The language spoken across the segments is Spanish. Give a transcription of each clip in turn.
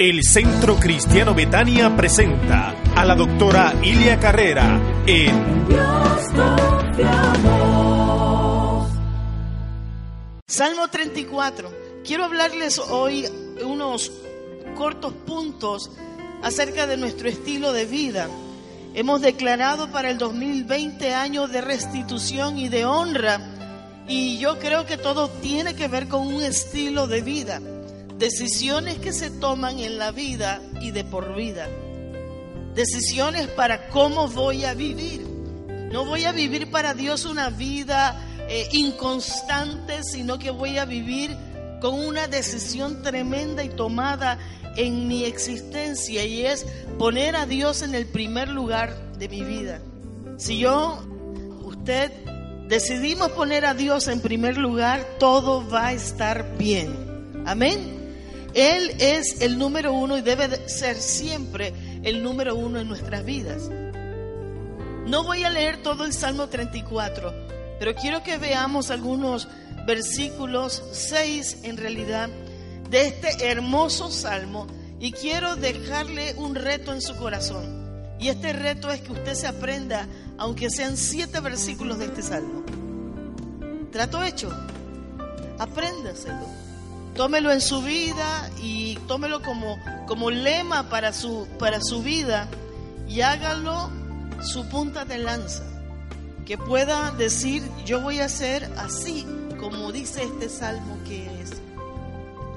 El Centro Cristiano Betania presenta a la doctora Ilia Carrera en Salmo 34. Quiero hablarles hoy unos cortos puntos acerca de nuestro estilo de vida. Hemos declarado para el 2020 años de restitución y de honra y yo creo que todo tiene que ver con un estilo de vida decisiones que se toman en la vida y de por vida. Decisiones para cómo voy a vivir. No voy a vivir para Dios una vida eh, inconstante, sino que voy a vivir con una decisión tremenda y tomada en mi existencia y es poner a Dios en el primer lugar de mi vida. Si yo, usted, decidimos poner a Dios en primer lugar, todo va a estar bien. Amén. Él es el número uno y debe ser siempre el número uno en nuestras vidas. No voy a leer todo el Salmo 34, pero quiero que veamos algunos versículos, seis en realidad, de este hermoso Salmo y quiero dejarle un reto en su corazón. Y este reto es que usted se aprenda, aunque sean siete versículos de este Salmo. Trato hecho. Apréndaselo tómelo en su vida y tómelo como, como lema para su, para su vida y hágalo su punta de lanza. Que pueda decir, yo voy a ser así como dice este salmo que es.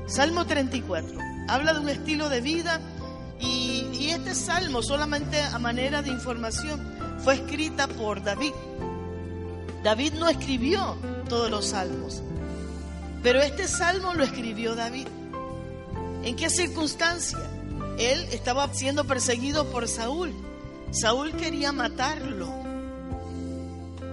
Salmo 34. Habla de un estilo de vida y, y este salmo, solamente a manera de información, fue escrita por David. David no escribió todos los salmos. Pero este salmo lo escribió David. ¿En qué circunstancia? Él estaba siendo perseguido por Saúl. Saúl quería matarlo.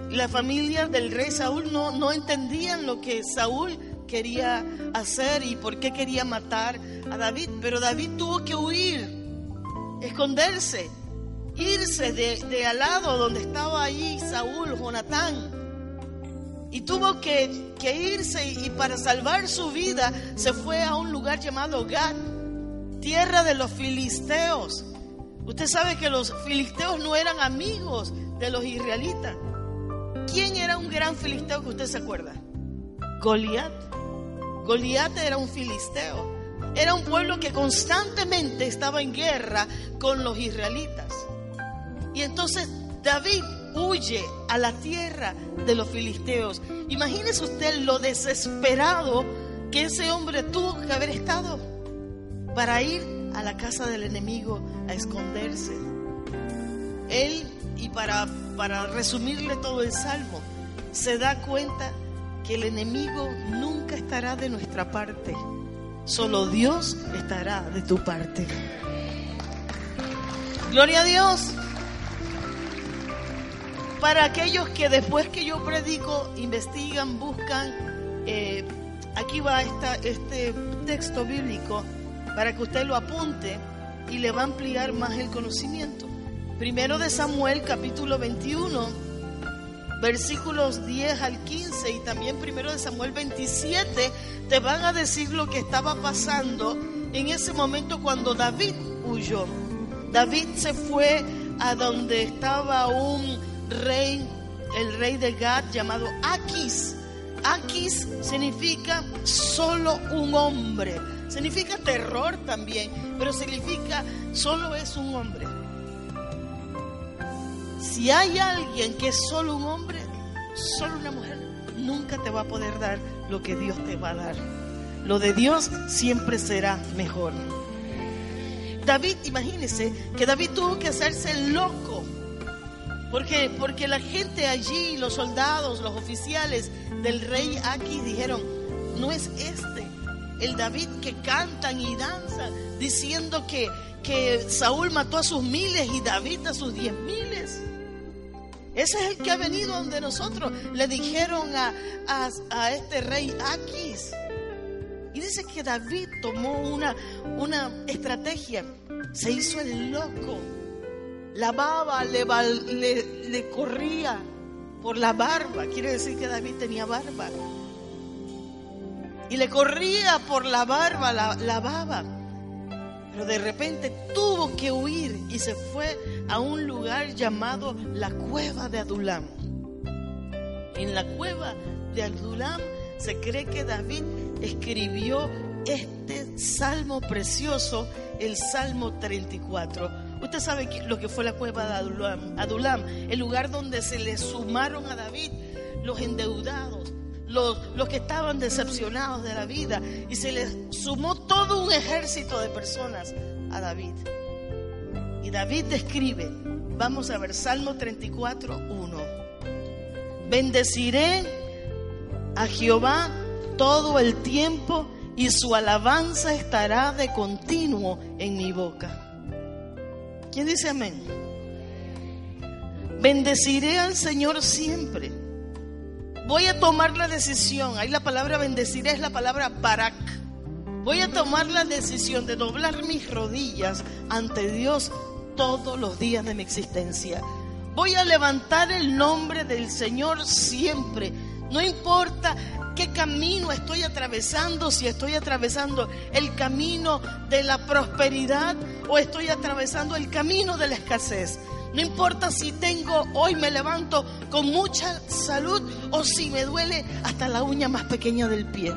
La familia del rey Saúl no, no entendían lo que Saúl quería hacer y por qué quería matar a David. Pero David tuvo que huir, esconderse, irse de, de al lado donde estaba ahí Saúl, Jonatán y tuvo que, irse y, para salvar su vida se fue a un lugar llamado Gad, tierra de los filisteos. Usted sabe que los filisteos no eran amigos de los israelitas. ¿Quién era un gran filisteo que usted se acuerda? Goliat. Goliat era un filisteo. Era un pueblo que constantemente estaba en guerra con los israelitas. Y entonces David huye a la tierra de los filisteos. Imagínese usted lo desesperado que ese hombre tuvo que haber estado para ir a la casa del enemigo a esconderse. Él, y para, para resumirle todo el salmo, se da cuenta que el enemigo nunca estará de nuestra parte, solo Dios estará de tu parte. Gloria a Dios para aquellos que después que yo predico investigan, buscan, eh, aquí va este texto bíblico para que usted lo apunte y le va a ampliar más el conocimiento. Primero de Samuel capítulo 21, versículos 10 al 15 y también primero de Samuel 27 te van a decir lo que estaba pasando en ese momento cuando David huyó. David se fue a donde estaba un rey, el rey de Gad llamado Aquis. Aquis significa solo un hombre. Significa terror también, pero significa solo es un hombre. Si hay alguien que es solo un hombre, solo una mujer, nunca te va a poder dar lo que Dios te va a dar. Lo de Dios siempre será mejor. David, imagínese que David tuvo que hacerse loco porque, porque la gente allí, los soldados, los oficiales del rey aquí dijeron, no es este, el David que cantan y danzan diciendo que, que Saúl mató a sus miles y David a sus diez miles. Ese es el que ha venido donde nosotros le dijeron a, a, este rey Aquis. Y dice que David tomó una, una estrategia, se hizo el loco. La baba le, le, le corría por la barba, quiere decir que David tenía barba. Y le corría por la barba, la, la baba. Pero de repente tuvo que huir y se fue a un lugar llamado la cueva de Adulam. En la cueva de Adulam se cree que David escribió este salmo precioso, el Salmo 34. Usted sabe lo que fue la cueva de Adulam, Adulam el lugar donde se le sumaron a David los endeudados, los, los, que estaban decepcionados de la vida y se les sumó todo un ejército de personas a David. Y David describe, vamos a ver, Salmo 34, 1. Bendeciré a Jehová todo el tiempo y su alabanza estará de continuo en mi boca. ¿Quién dice amén? Bendeciré al Señor siempre. Voy a tomar la decisión. Ahí la palabra bendeciré es la palabra barak. Voy a tomar la decisión de doblar mis rodillas ante Dios todos los días de mi existencia. Voy a levantar el nombre del Señor siempre. No importa qué camino estoy atravesando, si estoy atravesando el camino de la prosperidad o estoy atravesando el camino de la escasez. No importa si tengo, hoy me levanto con mucha salud o si me duele hasta la uña más pequeña del pie.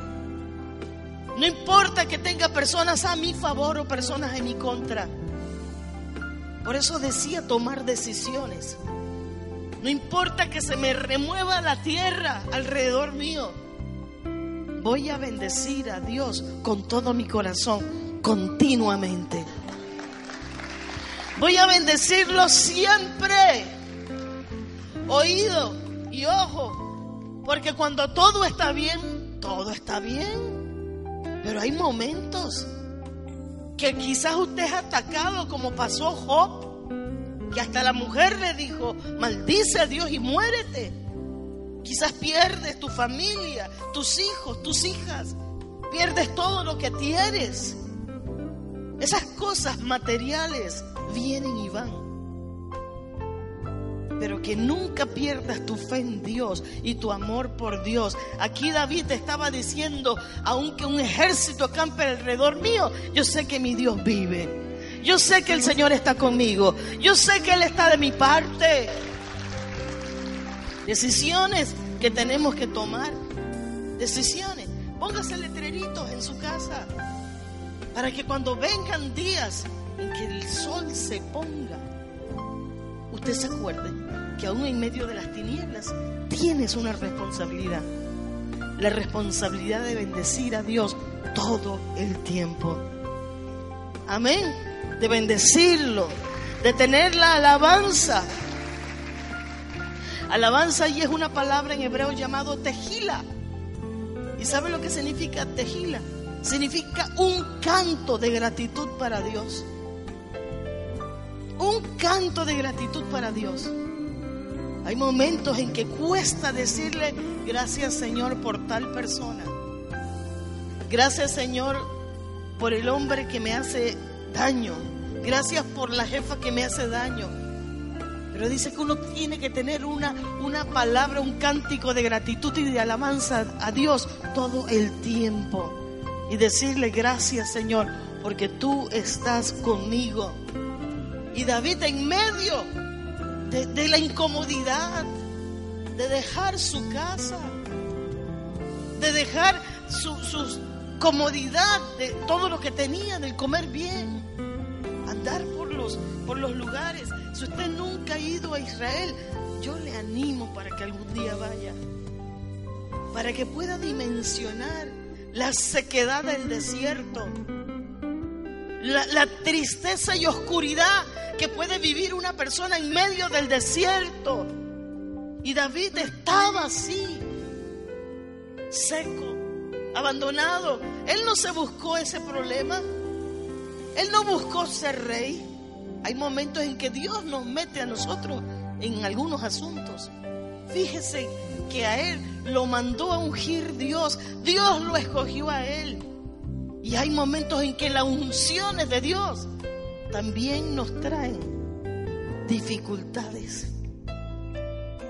No importa que tenga personas a mi favor o personas en mi contra. Por eso decía tomar decisiones. No importa que se me remueva la tierra alrededor mío. Voy a bendecir a Dios con todo mi corazón, continuamente. Voy a bendecirlo siempre. Oído y ojo. Porque cuando todo está bien, todo está bien. Pero hay momentos que quizás usted es atacado como pasó Job, que hasta la mujer le dijo, maldice a Dios y muérete. Quizás pierdes tu familia, tus hijos, tus hijas, pierdes todo lo que tienes. Esas cosas materiales vienen y van pero que nunca pierdas tu fe en Dios y tu amor por Dios. Aquí David estaba diciendo, aunque un ejército campe alrededor mío, yo sé que mi Dios vive. Yo sé que el Señor está conmigo. Yo sé que Él está de mi parte. Decisiones que tenemos que tomar. Decisiones. Póngase letreritos en su casa para que cuando vengan días en que el sol se ponga, usted se acuerde que aún en medio de las tinieblas tienes una responsabilidad. La responsabilidad de bendecir a Dios todo el tiempo. Amén. De bendecirlo, de tener la alabanza. Alabanza y es una palabra en hebreo llamado tejila. ¿Y sabe lo que significa tejila? Significa un canto de gratitud para Dios. Un canto de gratitud para Dios. Hay momentos en que cuesta decirle gracias Señor por tal persona. Gracias Señor por el hombre que me hace daño. Gracias por la jefa que me hace daño. Pero dice que uno tiene que tener una, una palabra, un cántico de gratitud y de alabanza a Dios todo el tiempo. Y decirle gracias Señor porque tú estás conmigo. Y David en medio de, la incomodidad, de dejar su casa, de dejar su, comodidad, de todo lo que tenía, del comer bien, andar por los, por los lugares. Si usted nunca ha ido a Israel, yo le animo para que algún día vaya, para que pueda dimensionar la sequedad del desierto, la, tristeza y oscuridad que puede vivir una persona en medio del desierto. Y David estaba así, seco, abandonado. Él no se buscó ese problema. Él no buscó ser rey. Hay momentos en que Dios nos mete a nosotros en algunos asuntos. Fíjese que a Él lo mandó a ungir Dios. Dios lo escogió a Él. Y hay momentos en que las unciones de Dios también nos traen dificultades.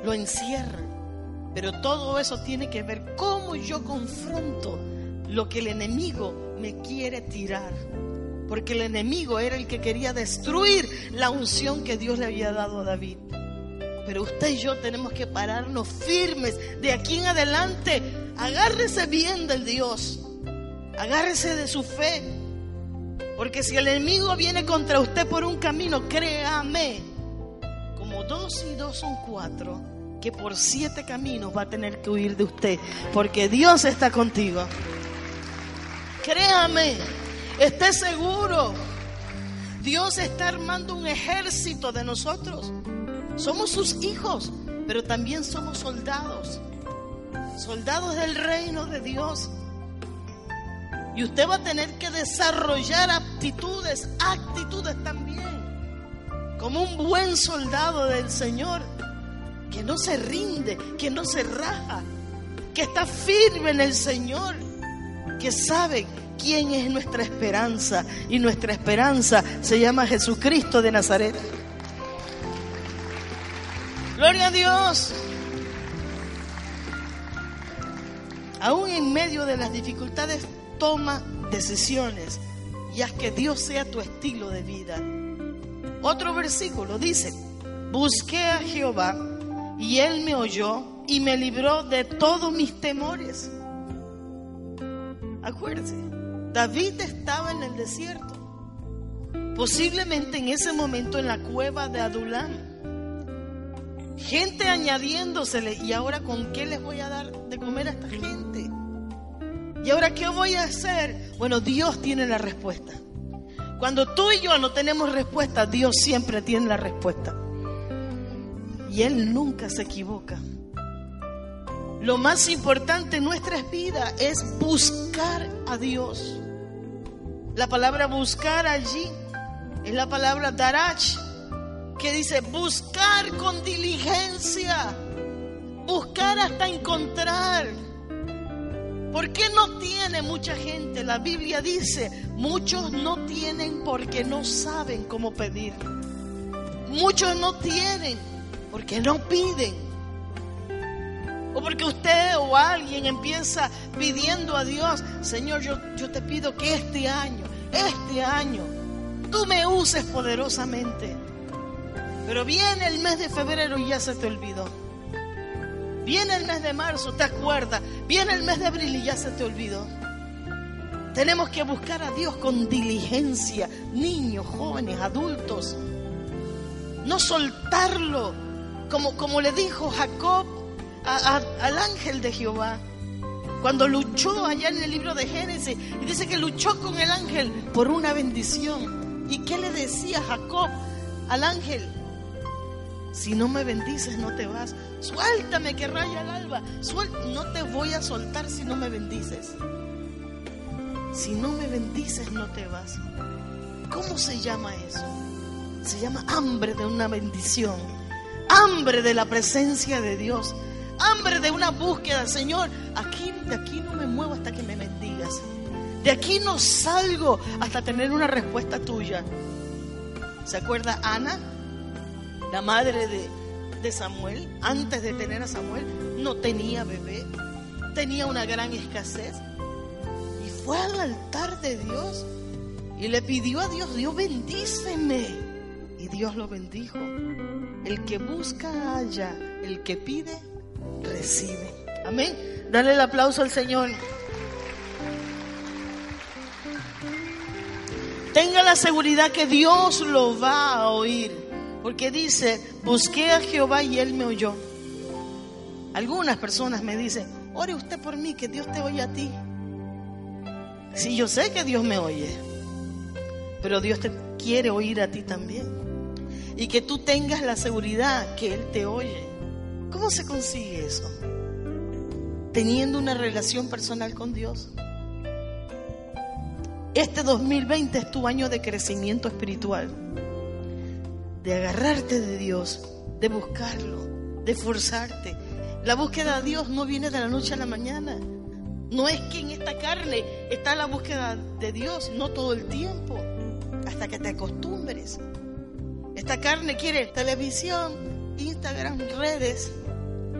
Lo encierran. Pero todo eso tiene que ver cómo yo confronto lo que el enemigo me quiere tirar. Porque el enemigo era el que quería destruir la unción que Dios le había dado a David. Pero usted y yo tenemos que pararnos firmes de aquí en adelante. Agárrese bien del Dios. Agárrese de su fe. Porque si el enemigo viene contra usted por un camino, créame, como dos y dos son cuatro, que por siete caminos va a tener que huir de usted. Porque Dios está contigo. Créame, esté seguro. Dios está armando un ejército de nosotros. Somos sus hijos, pero también somos soldados. Soldados del reino de Dios. Y usted va a tener que desarrollar aptitudes, actitudes también. Como un buen soldado del Señor, que no se rinde, que no se raja, que está firme en el Señor, que sabe quién es nuestra esperanza. Y nuestra esperanza se llama Jesucristo de Nazaret. Gloria a Dios. Aún en medio de las dificultades, toma decisiones y haz que Dios sea tu estilo de vida. Otro versículo dice, busqué a Jehová y él me oyó y me libró de todos mis temores. Acuérdese, David estaba en el desierto, posiblemente en ese momento en la cueva de Adulam gente añadiéndosele, ¿y ahora con qué les voy a dar de comer a esta gente? ¿Y ahora qué voy a hacer? Bueno, Dios tiene la respuesta. Cuando tú y yo no tenemos respuesta, Dios siempre tiene la respuesta. Y Él nunca se equivoca. Lo más importante en nuestras vidas es buscar a Dios. La palabra buscar allí es la palabra darach, que dice buscar con diligencia, buscar hasta encontrar. ¿Por qué no tiene mucha gente? La Biblia dice, muchos no tienen porque no saben cómo pedir. Muchos no tienen porque no piden. O porque usted o alguien empieza pidiendo a Dios, Señor, yo, yo te pido que este año, este año, tú me uses poderosamente. Pero viene el mes de febrero y ya se te olvidó. Viene el mes de marzo, te acuerdas. Viene el mes de abril y ya se te olvidó. Tenemos que buscar a Dios con diligencia, niños, jóvenes, adultos. No soltarlo, como, como le dijo Jacob al ángel de Jehová. Cuando luchó allá en el libro de Génesis, y dice que luchó con el ángel por una bendición. ¿Y qué le decía Jacob al ángel? Si no me bendices, no te vas. Suéltame que raya el alba. no te voy a soltar si no me bendices. Si no me bendices, no te vas. ¿Cómo se llama eso? Se llama hambre de una bendición. Hambre de la presencia de Dios. Hambre de una búsqueda. Señor, aquí, de aquí no me muevo hasta que me bendigas. De aquí no salgo hasta tener una respuesta tuya. ¿Se acuerda Ana? la madre de, Samuel, antes de tener a Samuel, no tenía bebé, tenía una gran escasez. Y fue al altar de Dios y le pidió a Dios, Dios bendíceme. Y Dios lo bendijo. El que busca halla, el que pide recibe. Amén. Dale el aplauso al Señor. Tenga la seguridad que Dios lo va a oír. Porque dice, busqué a Jehová y él me oyó. Algunas personas me dicen, ore usted por mí, que Dios te oye a ti. Sí, yo sé que Dios me oye, pero Dios te quiere oír a ti también. Y que tú tengas la seguridad que Él te oye. ¿Cómo se consigue eso? Teniendo una relación personal con Dios. Este 2020 es tu año de crecimiento espiritual, de agarrarte de Dios, de buscarlo, de esforzarte. La búsqueda de Dios no viene de la noche a la mañana. No es que en esta carne está la búsqueda de Dios, no todo el tiempo, hasta que te acostumbres. Esta carne quiere televisión, Instagram, redes.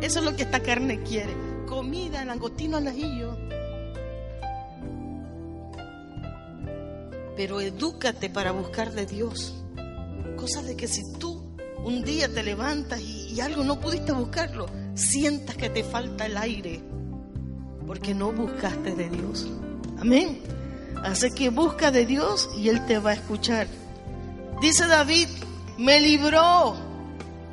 Eso es lo que esta carne quiere. Comida, langostino al ajillo. Pero edúcate para buscar de Dios. Cosa de que si tú un día te levantas y, y algo no pudiste buscarlo, sientas que te falta el aire porque no buscaste de Dios. Amén. Así que busca de Dios y Él te va a escuchar. Dice David, me libró,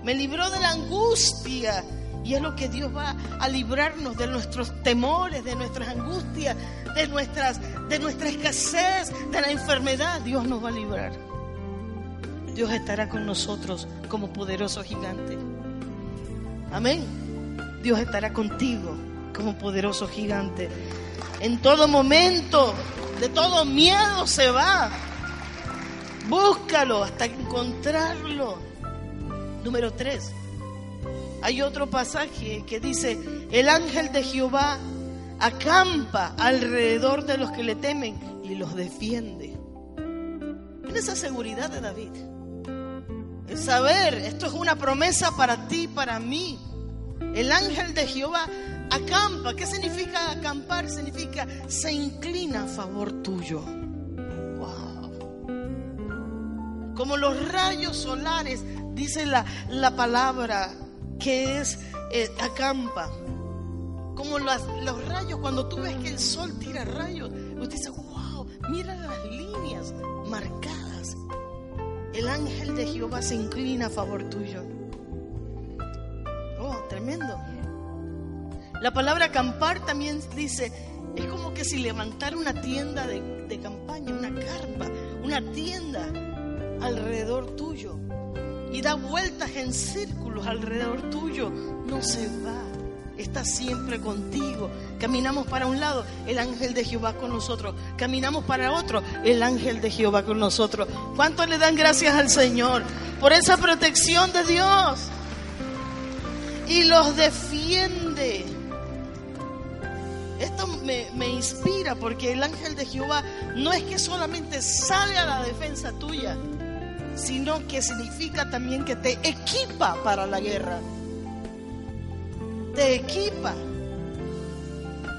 me libró de la angustia. Y es lo que Dios va a librarnos de nuestros temores, de nuestras angustias, de, nuestras, de nuestra escasez, de la enfermedad. Dios nos va a librar. Dios estará con nosotros como poderoso gigante. Amén. Dios estará contigo como poderoso gigante. En todo momento, de todo miedo se va. Búscalo hasta encontrarlo. Número tres. Hay otro pasaje que dice, el ángel de Jehová acampa alrededor de los que le temen y los defiende. En esa seguridad de David. El saber, esto es una promesa para ti, para mí. El ángel de Jehová acampa. ¿Qué significa acampar? Significa se inclina a favor tuyo. Wow. Como los rayos solares, dice la, la palabra que es eh, acampa. Como los rayos, cuando tú ves que el sol tira rayos, usted dice, wow, mira las líneas marcadas. El ángel de Jehová se inclina a favor tuyo. Oh, tremendo. La palabra acampar también dice, es como que si levantara una tienda de, de campaña, una carpa, una tienda alrededor tuyo y da vueltas en círculos alrededor tuyo, no se va. Está siempre contigo. Caminamos para un lado, el ángel de Jehová con nosotros. Caminamos para otro, el ángel de Jehová con nosotros. ¿Cuánto le dan gracias al Señor por esa protección de Dios? Y los defiende. Esto me, me, inspira porque el ángel de Jehová no es que solamente sale a la defensa tuya, sino que significa también que te equipa para la guerra. Te equipa.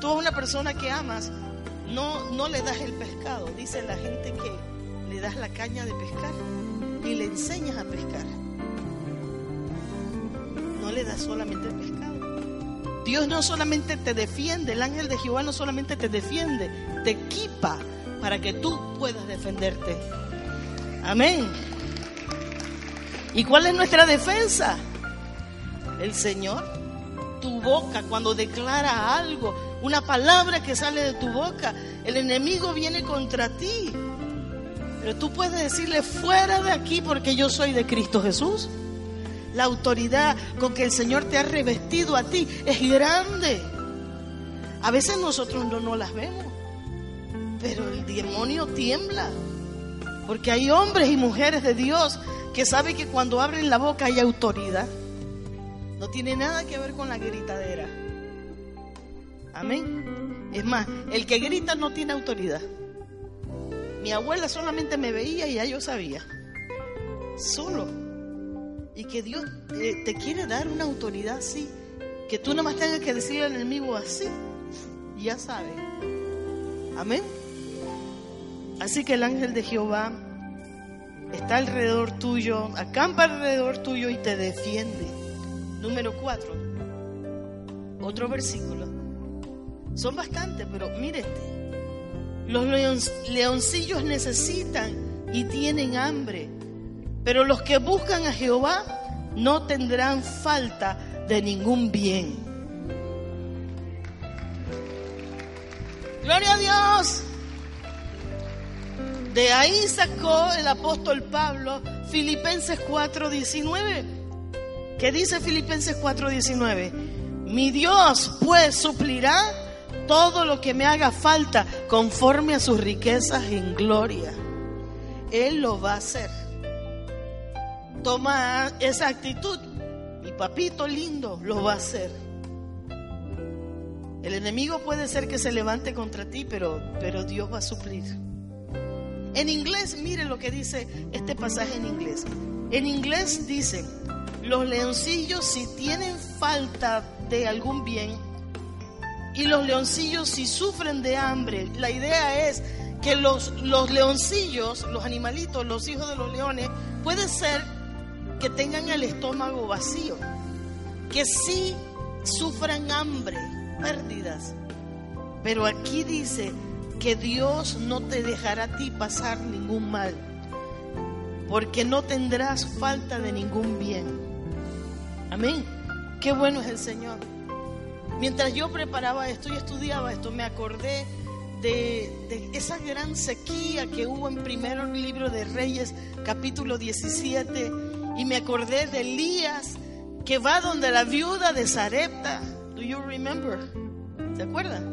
Tú a una persona que amas, no, no le das el pescado. Dice la gente que le das la caña de pescar y le enseñas a pescar. No le das solamente el pescado. Dios no solamente te defiende, el ángel de Jehová no solamente te defiende, te equipa para que tú puedas defenderte. Amén. ¿Y cuál es nuestra defensa? El Señor. Tu boca cuando declara algo, una palabra que sale de tu boca, el enemigo viene contra ti. Pero tú puedes decirle fuera de aquí porque yo soy de Cristo Jesús. La autoridad con que el Señor te ha revestido a ti es grande. A veces nosotros no, no las vemos, pero el demonio tiembla. Porque hay hombres y mujeres de Dios que sabe que cuando abren la boca hay autoridad. No tiene nada que ver con la gritadera. Amén. Es más, el que grita no tiene autoridad. Mi abuela solamente me veía y ya yo sabía. Solo. Y que Dios te, te quiere dar una autoridad así. Que tú nada más tengas que decirle al enemigo así. Ya sabe. Amén. Así que el ángel de Jehová está alrededor tuyo, acampa alrededor tuyo y te defiende. Número cuatro, otro versículo. Son bastantes, pero mire este. Los leoncillos necesitan y tienen hambre, pero los que buscan a Jehová no tendrán falta de ningún bien. Gloria a Dios. De ahí sacó el apóstol Pablo Filipenses 4:19. ¿Qué dice Filipenses 4:19? Mi Dios pues suplirá todo lo que me haga falta conforme a sus riquezas en gloria. Él lo va a hacer. Toma esa actitud. Mi papito lindo lo va a hacer. El enemigo puede ser que se levante contra ti, pero, pero Dios va a suplir. En inglés, mire lo que dice este pasaje en inglés. En inglés dice, los leoncillos si tienen falta de algún bien y los leoncillos si sufren de hambre, la idea es que los, los leoncillos, los animalitos, los hijos de los leones, puede ser que tengan el estómago vacío, que sí sufran hambre, pérdidas. Pero aquí dice que Dios no te dejará a ti pasar ningún mal, porque no tendrás falta de ningún bien. Amén. Qué bueno es el Señor. Mientras yo preparaba esto y estudiaba esto, me acordé de, esa gran sequía que hubo en primero libro de Reyes, capítulo 17, y me acordé de Elías que va donde la viuda de Sarepta. Do you remember? ¿Se acuerdan?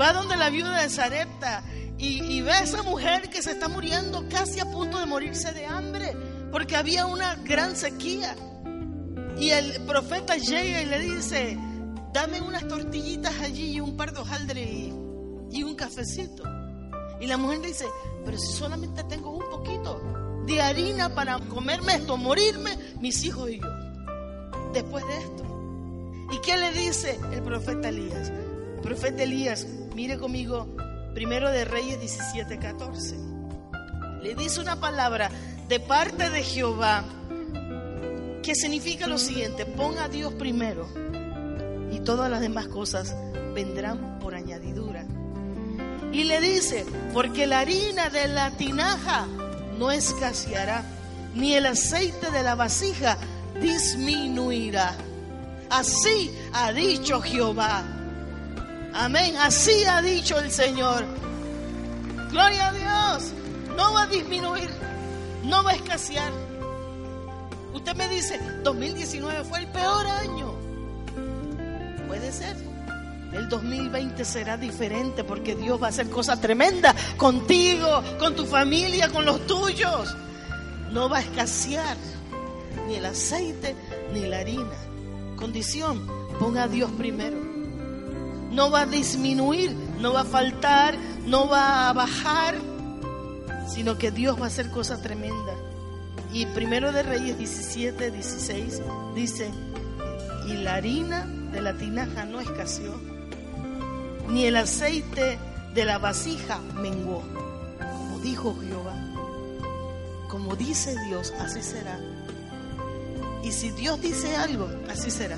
Va donde la viuda de Sarepta y, ve a esa mujer que se está muriendo casi a punto de morirse de hambre porque había una gran sequía. Y el profeta llega y le dice, dame unas tortillitas allí y un par de hojaldres y y un cafecito. Y la mujer le dice, pero si solamente tengo un poquito de harina para comerme esto, morirme, mis hijos y yo, después de esto. ¿Y qué le dice el profeta Elías? El profeta Elías, mire conmigo, primero de Reyes 17, 14. Le dice una palabra de parte de Jehová que significa lo siguiente, ponga a Dios primero y todas las demás cosas vendrán por añadidura. Y le dice, porque la harina de la tinaja no escaseará, ni el aceite de la vasija disminuirá. Así ha dicho Jehová. Amén, así ha dicho el Señor. Gloria a Dios. No va a disminuir, no va a escasear. Usted me dice, 2019 fue el peor año. Puede ser. El 2020 será diferente porque Dios va a hacer cosas tremendas contigo, con tu familia, con los tuyos. No va a escasear ni el aceite ni la harina. Condición, ponga a Dios primero. No va a disminuir, no va a faltar, no va a bajar, sino que Dios va a hacer cosas tremendas. Y primero de Reyes 17, 16 dice, y la harina de la tinaja no escaseó ni el aceite de la vasija menguó. Como dijo Jehová, como dice Dios, así será. Y si Dios dice algo, así será.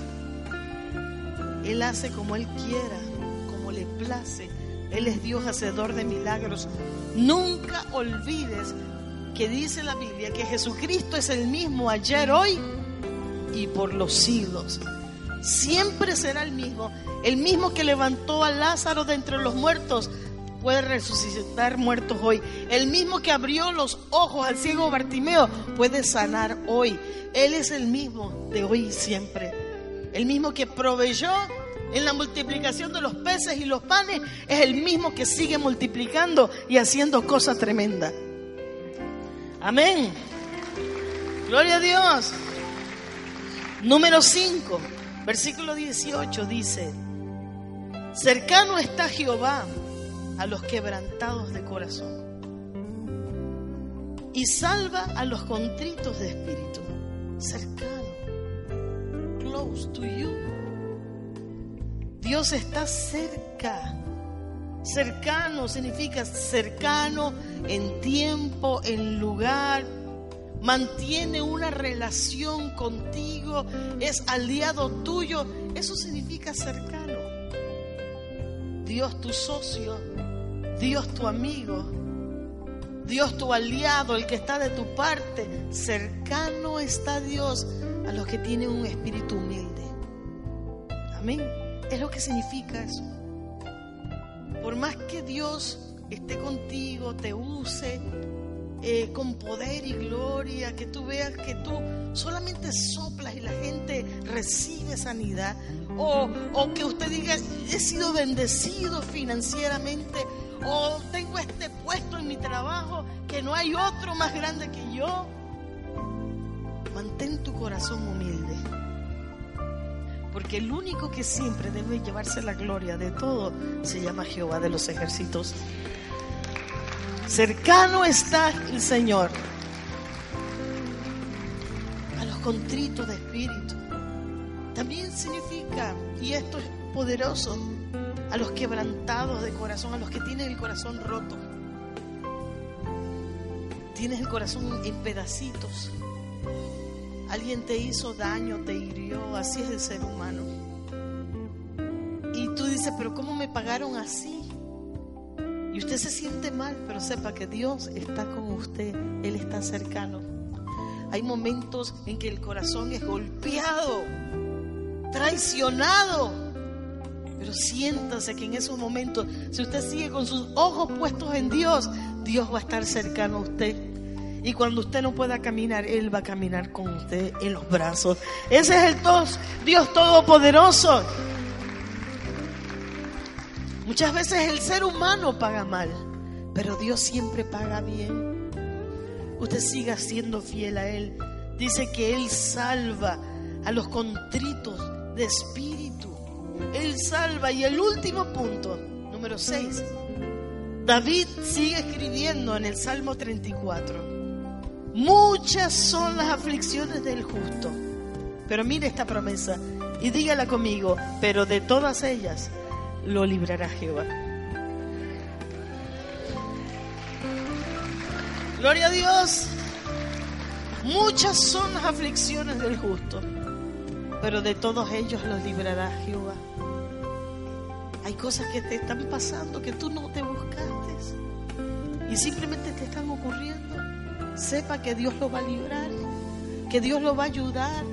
Él hace como Él quiera, como le place. Él es Dios hacedor de milagros. Nunca olvides que dice la Biblia que Jesucristo es el mismo ayer, hoy y por los siglos. Siempre será el mismo. El mismo que levantó a Lázaro de entre los muertos puede resucitar muertos hoy. El mismo que abrió los ojos al ciego Bartimeo puede sanar hoy. Él es el mismo de hoy y siempre. El mismo que proveyó en la multiplicación de los peces y los panes es el mismo que sigue multiplicando y haciendo cosas tremendas. Amén. Gloria a Dios. Número 5, versículo 18 dice, Cercano está Jehová a los quebrantados de corazón y salva a los contritos de espíritu. Cercano. Close to you. Dios está cerca. Cercano significa cercano en tiempo, en lugar. Mantiene una relación contigo, es aliado tuyo. Eso significa cercano. Dios tu socio, Dios tu amigo, Dios tu aliado, el que está de tu parte. Cercano está Dios a los que tienen un espíritu humilde. Amén. Es lo que significa eso. Por más que Dios esté contigo, te use, eh, con poder y gloria, que tú veas que tú solamente soplas y la gente recibe sanidad, o, o que usted diga, he sido bendecido financieramente, o tengo este puesto en mi trabajo, que no hay otro más grande que yo. Mantén tu corazón humilde. Porque el único que siempre debe llevarse la gloria de todo se llama Jehová de los ejércitos. Cercano está el Señor a los contritos de espíritu. También significa, y esto es poderoso, a los quebrantados de corazón, a los que tienen el corazón roto. Tienes el corazón en pedacitos. Alguien te hizo daño, te hirió, así es el ser humano. Y tú dices, pero ¿cómo me pagaron así? Y usted se siente mal, pero sepa que Dios está con usted, Él está cercano. Hay momentos en que el corazón es golpeado, traicionado, pero siéntase que en esos momentos, si usted sigue con sus ojos puestos en Dios, Dios va a estar cercano a usted. Y cuando usted no pueda caminar, Él va a caminar con usted en los brazos. Ese es el Dios Todopoderoso. Muchas veces el ser humano paga mal, pero Dios siempre paga bien. Usted siga siendo fiel a Él. Dice que Él salva a los contritos de espíritu. Él salva. Y el último punto, número 6. David sigue escribiendo en el Salmo 34. Muchas son las aflicciones del justo. Pero mire esta promesa y dígala conmigo, pero de todas ellas lo librará Jehová. Gloria a Dios. Muchas son las aflicciones del justo, pero de todos ellos los librará Jehová. Hay cosas que te están pasando que tú no te buscaste y simplemente te están ocurriendo. Sepa que Dios lo va a librar, que Dios lo va a ayudar,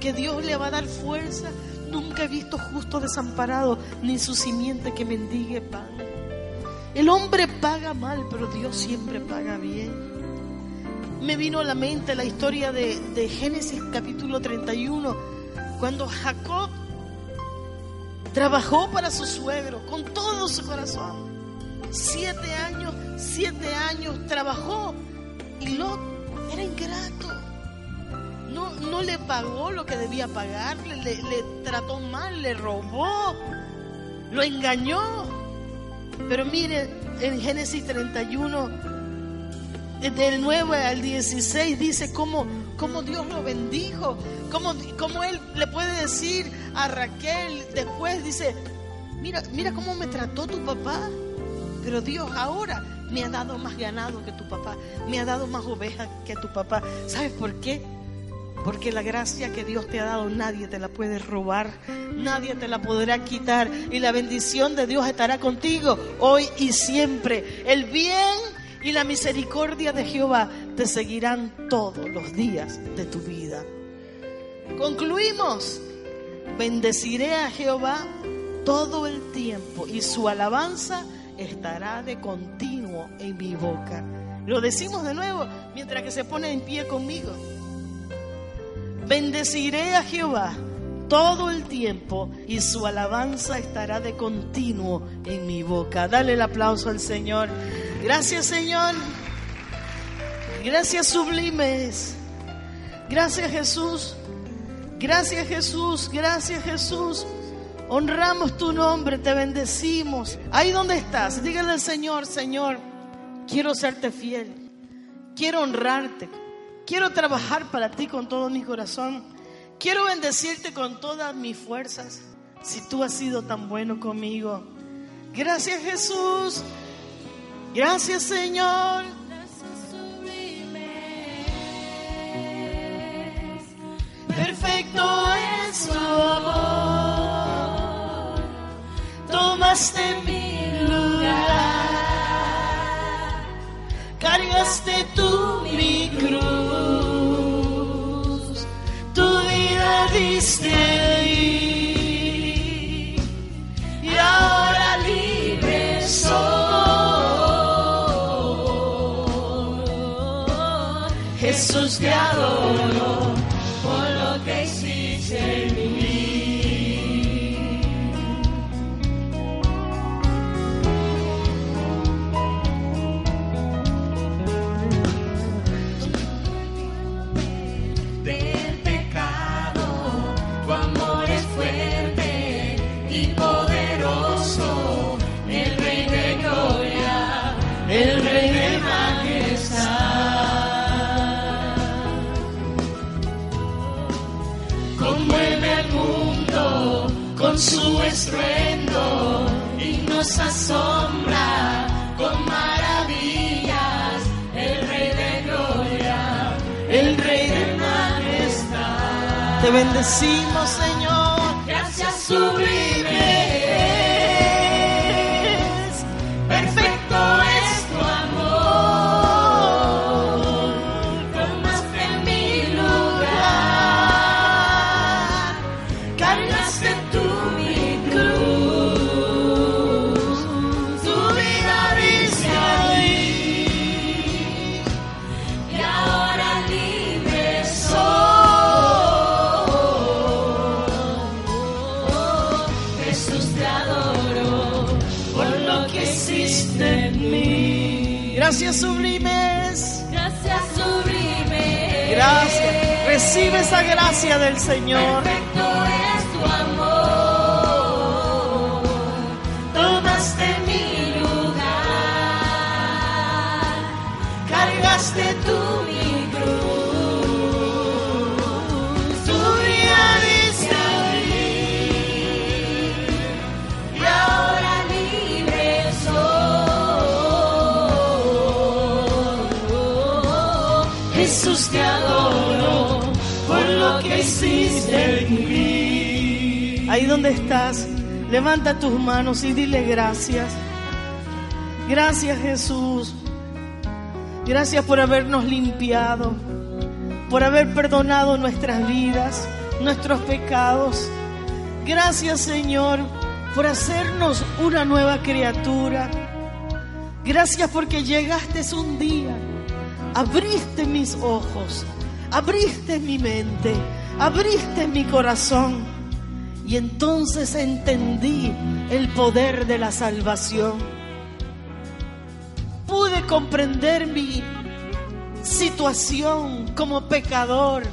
que Dios le va a dar fuerza, Nunca he visto justo desamparado, ni su simiente que mendigue pan. El hombre paga mal, pero Dios siempre paga bien. Me vino a la mente la historia de, de Génesis capítulo 31, cuando Jacob trabajó para su suegro con todo su corazón. Siete años, siete años trabajó y Lot era ingrato no, no le pagó lo que debía pagarle, le, trató mal, le robó, lo engañó. Pero mire, en Génesis 31, del 9 al 16, dice cómo, cómo Dios lo bendijo, cómo, cómo él le puede decir a Raquel después, dice, mira, mira cómo me trató tu papá, pero Dios ahora me ha dado más ganado que tu papá, me ha dado más ovejas que tu papá. ¿Sabes por qué? Porque la gracia que Dios te ha dado nadie te la puede robar, nadie te la podrá quitar y la bendición de Dios estará contigo hoy y siempre. El bien y la misericordia de Jehová te seguirán todos los días de tu vida. Concluimos. Bendeciré a Jehová todo el tiempo y su alabanza estará de continuo en mi boca. Lo decimos de nuevo mientras que se pone en pie conmigo. Bendeciré a Jehová todo el tiempo y su alabanza estará de continuo en mi boca. Dale el aplauso al Señor. Gracias Señor. Gracias sublimes. Gracias Jesús. Gracias Jesús. Gracias Jesús. Honramos tu nombre, te bendecimos. Ahí donde estás, dígale al Señor, Señor, quiero serte fiel. Quiero honrarte. Quiero trabajar para ti con todo mi corazón. Quiero bendecirte con todas mis fuerzas. Si tú has sido tan bueno conmigo. Gracias Jesús. Gracias Señor. Perfecto Tomaste mi lugar cargaste tú mi tu vida diste estruendo y nos asombra con maravillas, el Rey de gloria, el Rey de majestad. Te bendecimos, Señor. Gracias sublimes. Perfecto Recibe esa gracia del Señor. Perfecto es tu amor. Tomaste mi lugar. Cargaste tú mi cruz. Tu vida dice ahí. Y ahora libre soy. Jesús te lo que hiciste en mí. Ahí donde estás, levanta tus manos y dile gracias. Gracias Jesús. Gracias por habernos limpiado, por haber perdonado nuestras vidas, nuestros pecados. Gracias Señor por hacernos una nueva criatura. Gracias porque llegaste un día, abriste mis ojos, abriste mi mente, abriste mi corazón y entonces entendí el poder de la salvación. Pude comprender mi situación como pecador,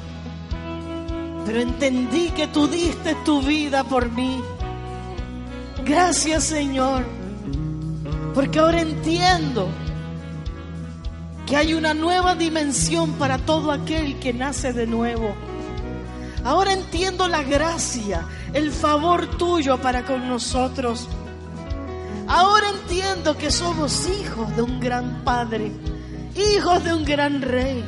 pero entendí que tú diste tu vida por mí. Gracias Señor, porque ahora entiendo que hay una nueva dimensión para todo aquel que nace de nuevo. Ahora entiendo la gracia, el favor tuyo para con nosotros. Ahora entiendo que somos hijos de un gran Padre, hijos de un gran Rey.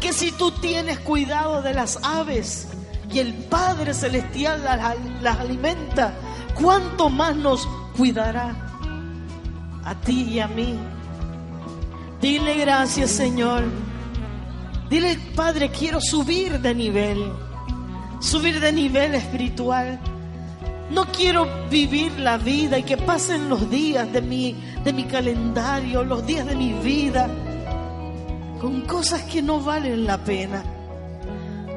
Que si tú tienes cuidado de las aves y el Padre Celestial las, alimenta, ¿cuánto más nos cuidará a ti y a mí? Dile gracias, Señor. Dile, Padre, quiero subir de nivel, subir de nivel espiritual. No quiero vivir la vida y que pasen los días de mi, de mi calendario, los días de mi vida, con cosas que no valen la pena.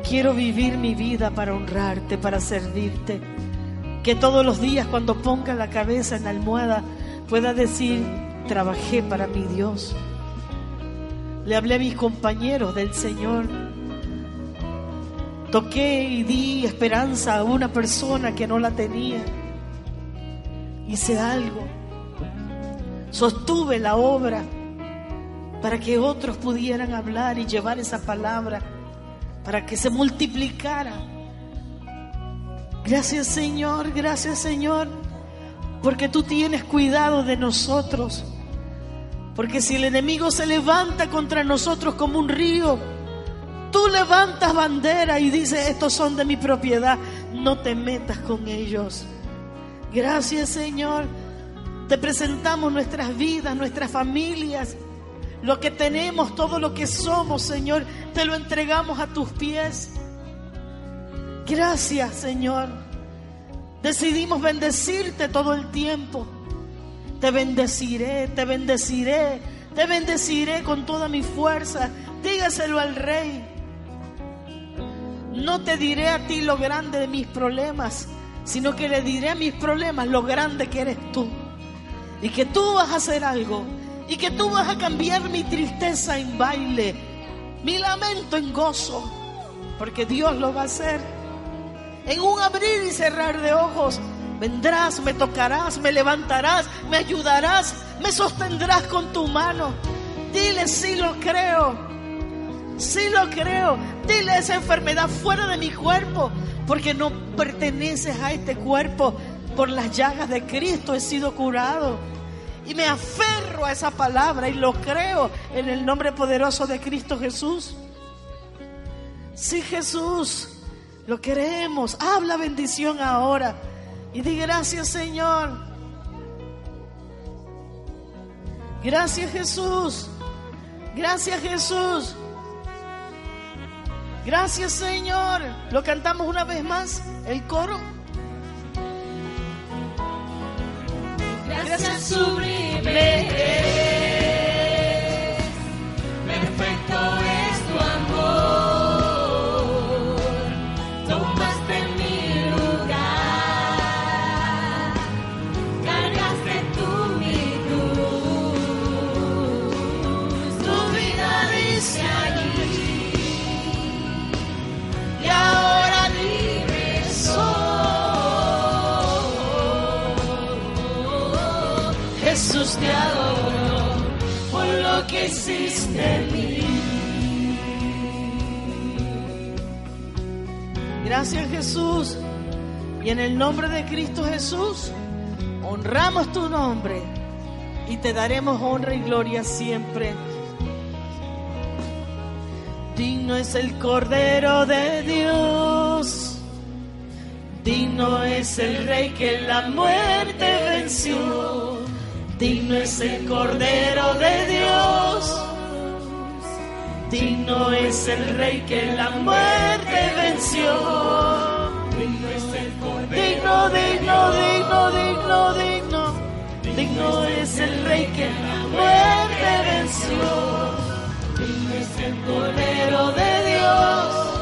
Quiero vivir mi vida para honrarte, para servirte. Que todos los días cuando ponga la cabeza en la almohada pueda decir, trabajé para mi Dios. Le hablé a mis compañeros del Señor. Toqué y di esperanza a una persona que no la tenía. Hice algo. Sostuve la obra para que otros pudieran hablar y llevar esa palabra, para que se multiplicara. Gracias Señor, gracias Señor, porque tú tienes cuidado de nosotros. Porque si el enemigo se levanta contra nosotros como un río, tú levantas bandera y dices, estos son de mi propiedad, no te metas con ellos. Gracias Señor, te presentamos nuestras vidas, nuestras familias, lo que tenemos, todo lo que somos, Señor, te lo entregamos a tus pies. Gracias Señor, decidimos bendecirte todo el tiempo. Te bendeciré, te bendeciré, te bendeciré con toda mi fuerza, Dígaselo al rey. No te diré a ti lo grande de mis problemas, sino que le diré a mis problemas lo grande que eres tú. Y que tú vas a hacer algo. Y que tú vas a cambiar mi tristeza en baile, mi lamento en gozo. Porque Dios lo va a hacer. En un abrir y cerrar de ojos, vendrás, me tocarás, me levantarás, me ayudarás, me sostendrás con tu mano. Dile si lo creo. Sí lo creo. Dile esa enfermedad fuera de mi cuerpo, porque no perteneces a este cuerpo. Por las llagas de Cristo he sido curado. Y me aferro a esa palabra y lo creo en el nombre poderoso de Cristo Jesús. Sí, Jesús, lo queremos. Habla bendición ahora. Y di gracias, Señor. Gracias, Jesús. Gracias, Jesús. Gracias Señor. Lo cantamos una vez más, el coro. Gracias sublime te adoro por lo que hiciste en mí. Gracias Jesús. Y en el nombre de Cristo Jesús, honramos tu nombre y te daremos honra y gloria siempre. Digno es el Cordero de Dios. Digno es el Rey que la muerte venció. Digno es el Cordero de Dios. Digno es el Rey que la muerte venció. Digno es el Cordero. Digno, digno, digno, digno, digno. Digno es el Rey que la muerte venció. Digno es el Cordero de Dios.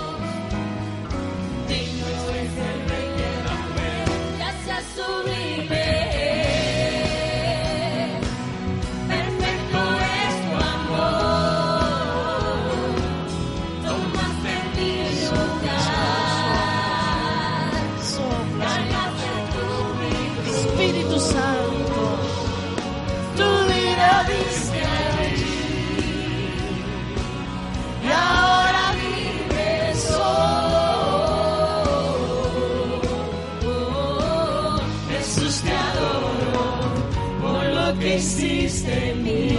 En mí.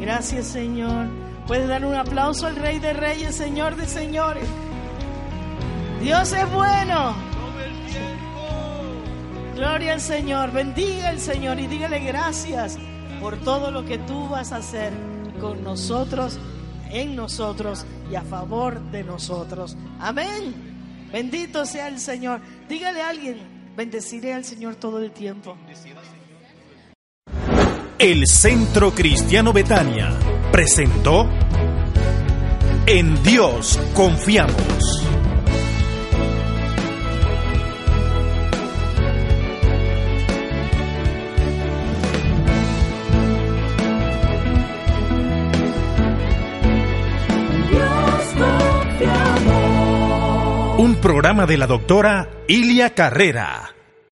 Gracias, Señor. Puedes dar un aplauso al Rey de Reyes, Señor de Señores. Dios es bueno. Gloria al Señor. Bendiga al Señor y dígale gracias por todo lo que tú vas a hacer con nosotros, en nosotros y a favor de nosotros. Amén. Bendito sea el Señor. Dígale a alguien, bendeciré al Señor todo el tiempo. El Centro Cristiano Betania presentó En Dios confiamos. Programa de la doctora Ilia Carrera.